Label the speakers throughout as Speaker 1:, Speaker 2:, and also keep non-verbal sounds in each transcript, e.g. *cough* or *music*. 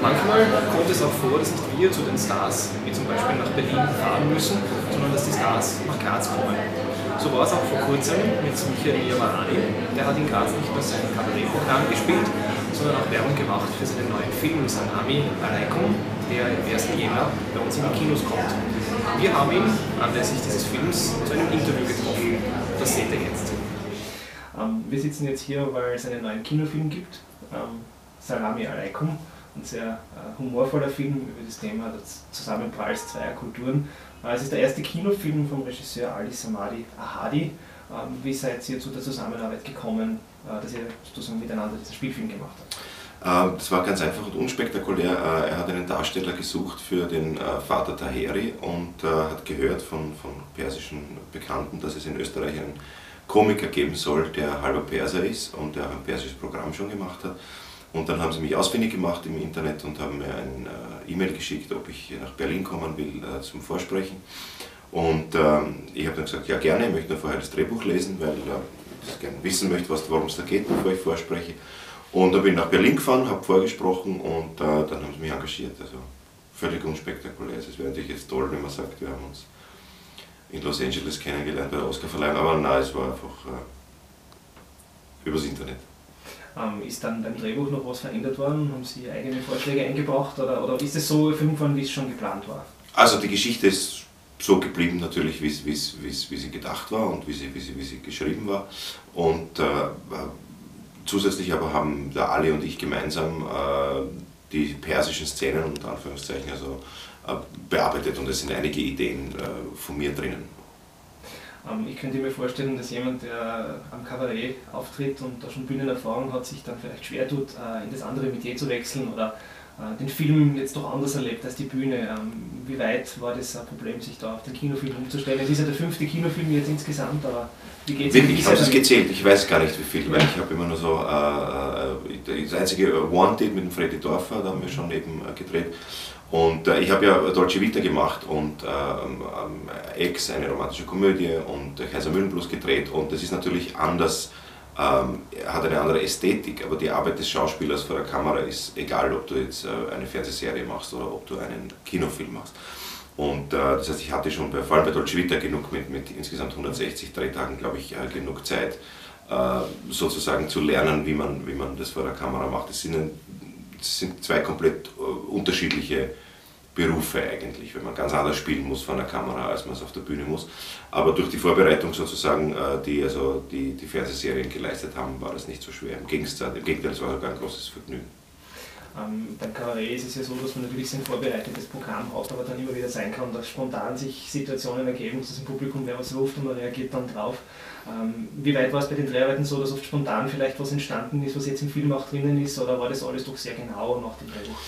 Speaker 1: Manchmal kommt es auch vor, dass nicht wir zu den Stars, wie zum Beispiel nach Berlin, fahren müssen, sondern dass die Stars nach Graz kommen. So war es auch vor kurzem mit Michael Niamarani. Der hat in Graz nicht nur sein Kabarettprogramm gespielt, sondern auch Werbung gemacht für seinen neuen Film Sanami Alaikum, der im 1. Jänner bei uns in die Kinos kommt. Wir haben ihn anlässlich dieses Films zu einem Interview getroffen. Das seht ihr jetzt. Ähm, wir sitzen jetzt hier, weil es einen neuen Kinofilm gibt, ähm, Salami Alaikum, ein sehr äh, humorvoller Film über das Thema des Zusammenpralls zweier Kulturen. Äh, es ist der erste Kinofilm vom Regisseur Ali Samadi Ahadi. Ähm, wie seid ihr zu der Zusammenarbeit gekommen, äh, dass ihr sozusagen miteinander diesen Spielfilm gemacht habt?
Speaker 2: Ähm, das war ganz einfach und unspektakulär. Er hat einen Darsteller gesucht für den Vater Taheri und hat gehört von, von persischen Bekannten, dass es in Österreich einen Komiker geben soll, der halber Perser ist und der auch ein persisches Programm schon gemacht hat. Und dann haben sie mich ausfindig gemacht im Internet und haben mir ein äh, E-Mail geschickt, ob ich nach Berlin kommen will äh, zum Vorsprechen. Und ähm, ich habe dann gesagt, ja gerne, ich möchte nur vorher das Drehbuch lesen, weil äh, ich gerne wissen möchte, worum es da geht, bevor ich vorspreche. Und dann bin ich nach Berlin gefahren, habe vorgesprochen und äh, dann haben sie mich engagiert. Also völlig unspektakulär. Es wäre natürlich jetzt toll, wenn man sagt, wir haben uns in Los Angeles kennengelernt bei der Oscarverleihung, aber nein, es war einfach äh, übers Internet.
Speaker 1: Ähm, ist dann beim Drehbuch noch was verändert worden? Haben Sie eigene Vorschläge eingebracht oder, oder ist es so verfilmt wie es schon geplant war?
Speaker 2: Also die Geschichte ist so geblieben natürlich, wie, sie gedacht war und wie sie, wie sie, wie sie geschrieben war. Und äh, zusätzlich aber haben der Ali und ich gemeinsam äh, die persischen Szenen unter Anführungszeichen also äh, bearbeitet und es sind einige Ideen äh, von mir drinnen.
Speaker 1: Ähm, ich könnte mir vorstellen, dass jemand, der am Kabarett auftritt und da schon Bühnenerfahrung hat, sich dann vielleicht schwer tut, äh, in das andere Metier zu wechseln oder den Film jetzt doch anders erlebt als die Bühne. Ähm, wie weit war das ein Problem, sich da auf den Kinofilm umzustellen? Es ist ja der fünfte Kinofilm jetzt insgesamt, aber wie geht es
Speaker 2: Wirklich, ich habe es gezählt, ich weiß gar nicht wie viel, weil ich habe immer nur so, äh, das einzige Wanted mit dem Freddy Dorfer, da haben wir schon eben gedreht. Und äh, ich habe ja Dolce Vita gemacht und ähm, Ex, eine romantische Komödie und Kaiser Mühlenblues gedreht und das ist natürlich anders, ähm, hat eine andere Ästhetik, aber die Arbeit des Schauspielers vor der Kamera ist egal, ob du jetzt äh, eine Fernsehserie machst oder ob du einen Kinofilm machst. Und äh, das heißt, ich hatte schon bei, vor allem bei Dolce Vita genug mit, mit insgesamt 160 Drehtagen, glaube ich, äh, genug Zeit, äh, sozusagen zu lernen, wie man, wie man das vor der Kamera macht. Das sind, das sind zwei komplett äh, unterschiedliche Berufe eigentlich, wenn man ganz anders spielen muss vor einer Kamera, als man es auf der Bühne muss. Aber durch die Vorbereitung sozusagen, äh, die also die, die Fernsehserien geleistet haben, war das nicht so schwer. Im Gegenteil, im Gegenteil es war sogar ein großes Vergnügen.
Speaker 1: Ähm, beim Kabarett ist es ja so, dass man natürlich sein vorbereitetes Programm hat, aber dann immer wieder sein kann, dass spontan sich Situationen ergeben, dass im Publikum wer was ruft und man reagiert dann drauf. Ähm, wie weit war es bei den Dreharbeiten so, dass oft spontan vielleicht was entstanden ist, was jetzt im Film auch drinnen ist, oder war das alles doch sehr genau nach dem Drehbuch?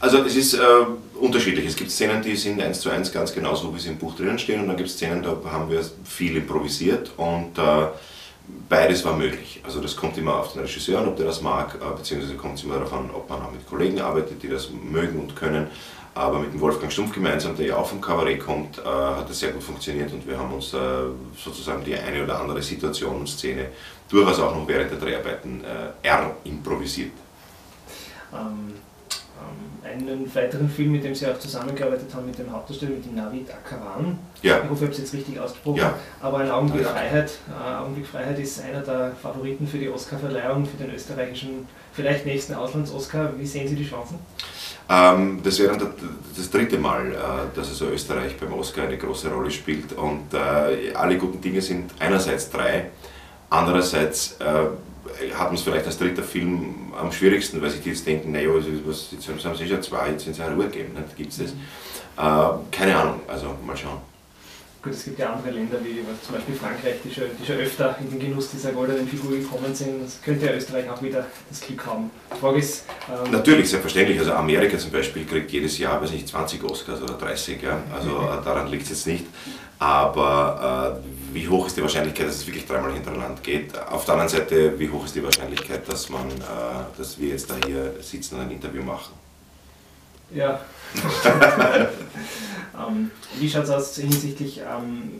Speaker 2: Also es ist äh, unterschiedlich. Es gibt Szenen, die sind eins zu eins ganz genauso, wie sie im Buch drinnen stehen, und dann gibt es Szenen, da haben wir viel improvisiert und äh, beides war möglich. Also das kommt immer auf den Regisseur an, ob der das mag, äh, beziehungsweise kommt es immer darauf an, ob man auch mit Kollegen arbeitet, die das mögen und können. Aber mit dem Wolfgang Stumpf gemeinsam, der ja auch vom Kabarett kommt, äh, hat das sehr gut funktioniert und wir haben uns äh, sozusagen die eine oder andere Situation und Szene durchaus auch noch während der Dreharbeiten äh, R improvisiert.
Speaker 1: Ähm einen weiteren Film, mit dem Sie auch zusammengearbeitet haben, mit dem Hauptdarsteller, mit dem Navid Akaran. Ja. Ich hoffe, ich habe es jetzt richtig ausgesprochen. Ja. Aber ein Augenblick ja. Freiheit. Äh, Augenblick Freiheit ist einer der Favoriten für die Oscarverleihung, für den österreichischen, vielleicht nächsten Auslands-Oscar. Wie sehen Sie die Chancen?
Speaker 2: Ähm, das wäre das dritte Mal, äh, dass also Österreich beim Oscar eine große Rolle spielt. Und äh, alle guten Dinge sind einerseits drei, andererseits hat man es vielleicht als dritter Film am schwierigsten, weil sich die jetzt denken, naja, was, jetzt haben sie schon zwei, jetzt sind sie eine Ruhe gegeben, gibt es das? Mhm. Äh, keine Ahnung, also mal schauen.
Speaker 1: Gut, es gibt ja andere Länder wie zum Beispiel Frankreich, die schon, die schon öfter in den Genuss dieser goldenen Figur gekommen sind. Das könnte ja Österreich auch wieder das Glück haben. Die Frage ist.
Speaker 2: Ähm Natürlich, selbstverständlich. Also Amerika zum Beispiel kriegt jedes Jahr, weiß nicht, 20 Oscars oder 30. Ja? Also mhm. daran liegt es jetzt nicht. Aber äh, wie hoch ist die Wahrscheinlichkeit, dass es wirklich dreimal hintereinander geht? Auf der anderen Seite, wie hoch ist die Wahrscheinlichkeit, dass, man, äh, dass wir jetzt da hier sitzen und ein Interview machen?
Speaker 1: Ja. *laughs* ähm, wie schaut es aus hinsichtlich ähm,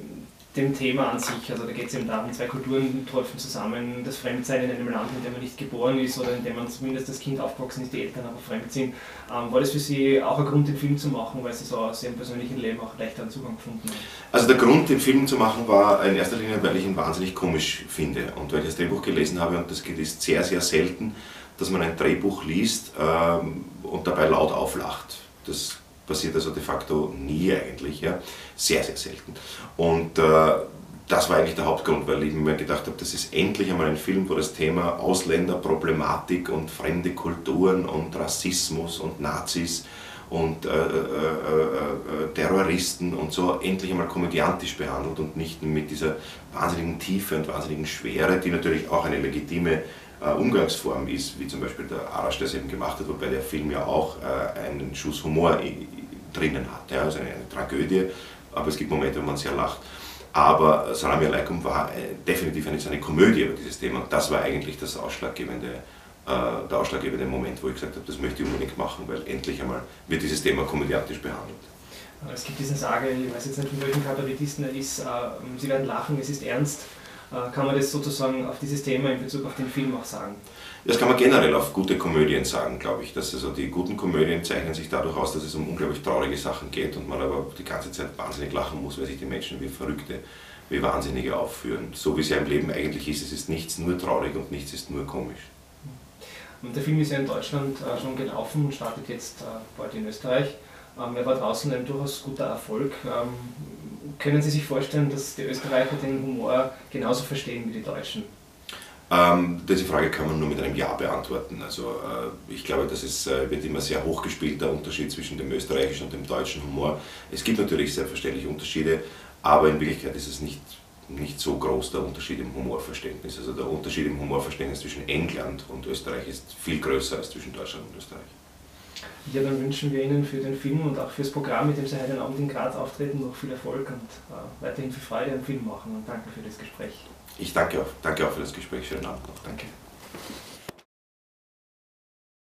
Speaker 1: dem Thema an sich. Also da geht es eben darum, zwei Kulturen treffen zusammen, das Fremdsein in einem Land, in dem man nicht geboren ist oder in dem man zumindest das Kind aufgewachsen ist, die Eltern aber fremd sind. Ähm, war das für Sie auch ein Grund, den Film zu machen, weil Sie so aus Ihrem persönlichen Leben auch leichteren Zugang gefunden haben?
Speaker 2: Also der Grund, den Film zu machen, war in erster Linie, weil ich ihn wahnsinnig komisch finde und weil ich das Drehbuch gelesen habe und das ist sehr, sehr selten, dass man ein Drehbuch liest ähm, und dabei laut auflacht. Das passiert also de facto nie eigentlich, ja? sehr, sehr selten. Und äh, das war eigentlich der Hauptgrund, weil ich mir gedacht habe, das ist endlich einmal ein Film, wo das Thema Ausländerproblematik und fremde Kulturen und Rassismus und Nazis und äh, äh, äh, Terroristen und so endlich einmal komödiantisch behandelt und nicht mit dieser wahnsinnigen Tiefe und wahnsinnigen Schwere, die natürlich auch eine legitime äh, Umgangsform ist, wie zum Beispiel der Arash das eben gemacht hat, wobei der Film ja auch äh, einen Schuss Humor drinnen hat. Ja, also eine, eine, Tragödie, aber es gibt Momente, wo man sehr lacht. Aber Salami Alaikum war äh, definitiv eine, eine Komödie über dieses Thema und das war eigentlich das ausschlaggebende, äh, der ausschlaggebende Moment, wo ich gesagt habe, das möchte ich unbedingt machen, weil endlich einmal wird dieses Thema komödiantisch behandelt.
Speaker 1: Es gibt diesen Sage, ich weiß jetzt nicht, von welchem Kabarettisten er ist, äh, Sie werden lachen, es ist ernst. Äh, kann man das sozusagen auf dieses Thema in Bezug auf den Film auch sagen?
Speaker 2: Das kann man generell auf gute Komödien sagen, glaube ich. Dass also die guten Komödien zeichnen sich dadurch aus, dass es um unglaublich traurige Sachen geht und man aber die ganze Zeit wahnsinnig lachen muss, weil sich die Menschen wie Verrückte, wie Wahnsinnige aufführen. So wie es ja im Leben eigentlich ist. Es ist nichts nur traurig und nichts ist nur komisch.
Speaker 1: Und der Film ist ja in Deutschland äh, schon gelaufen und startet jetzt äh, bald in Österreich. Ähm, er war draußen ein durchaus guter Erfolg. Können Sie sich vorstellen, dass die Österreicher den Humor genauso verstehen wie die Deutschen?
Speaker 2: Ähm, diese Frage kann man nur mit einem Ja beantworten. Also äh, ich glaube, das ist, äh, wird immer sehr hochgespielt, der Unterschied zwischen dem österreichischen und dem deutschen Humor. Es gibt natürlich selbstverständlich Unterschiede, aber in Wirklichkeit ist es nicht, nicht so groß der Unterschied im Humorverständnis. Also der Unterschied im Humorverständnis zwischen England und Österreich ist viel größer als zwischen Deutschland und Österreich.
Speaker 1: Ja, dann wünschen wir Ihnen für den Film und auch fürs Programm, mit dem Sie heute Abend in Graz auftreten, noch viel Erfolg und äh, weiterhin viel Freude am Film machen. Und danke für das Gespräch.
Speaker 2: Ich danke auch, danke auch für das Gespräch. Schönen Abend noch. Danke.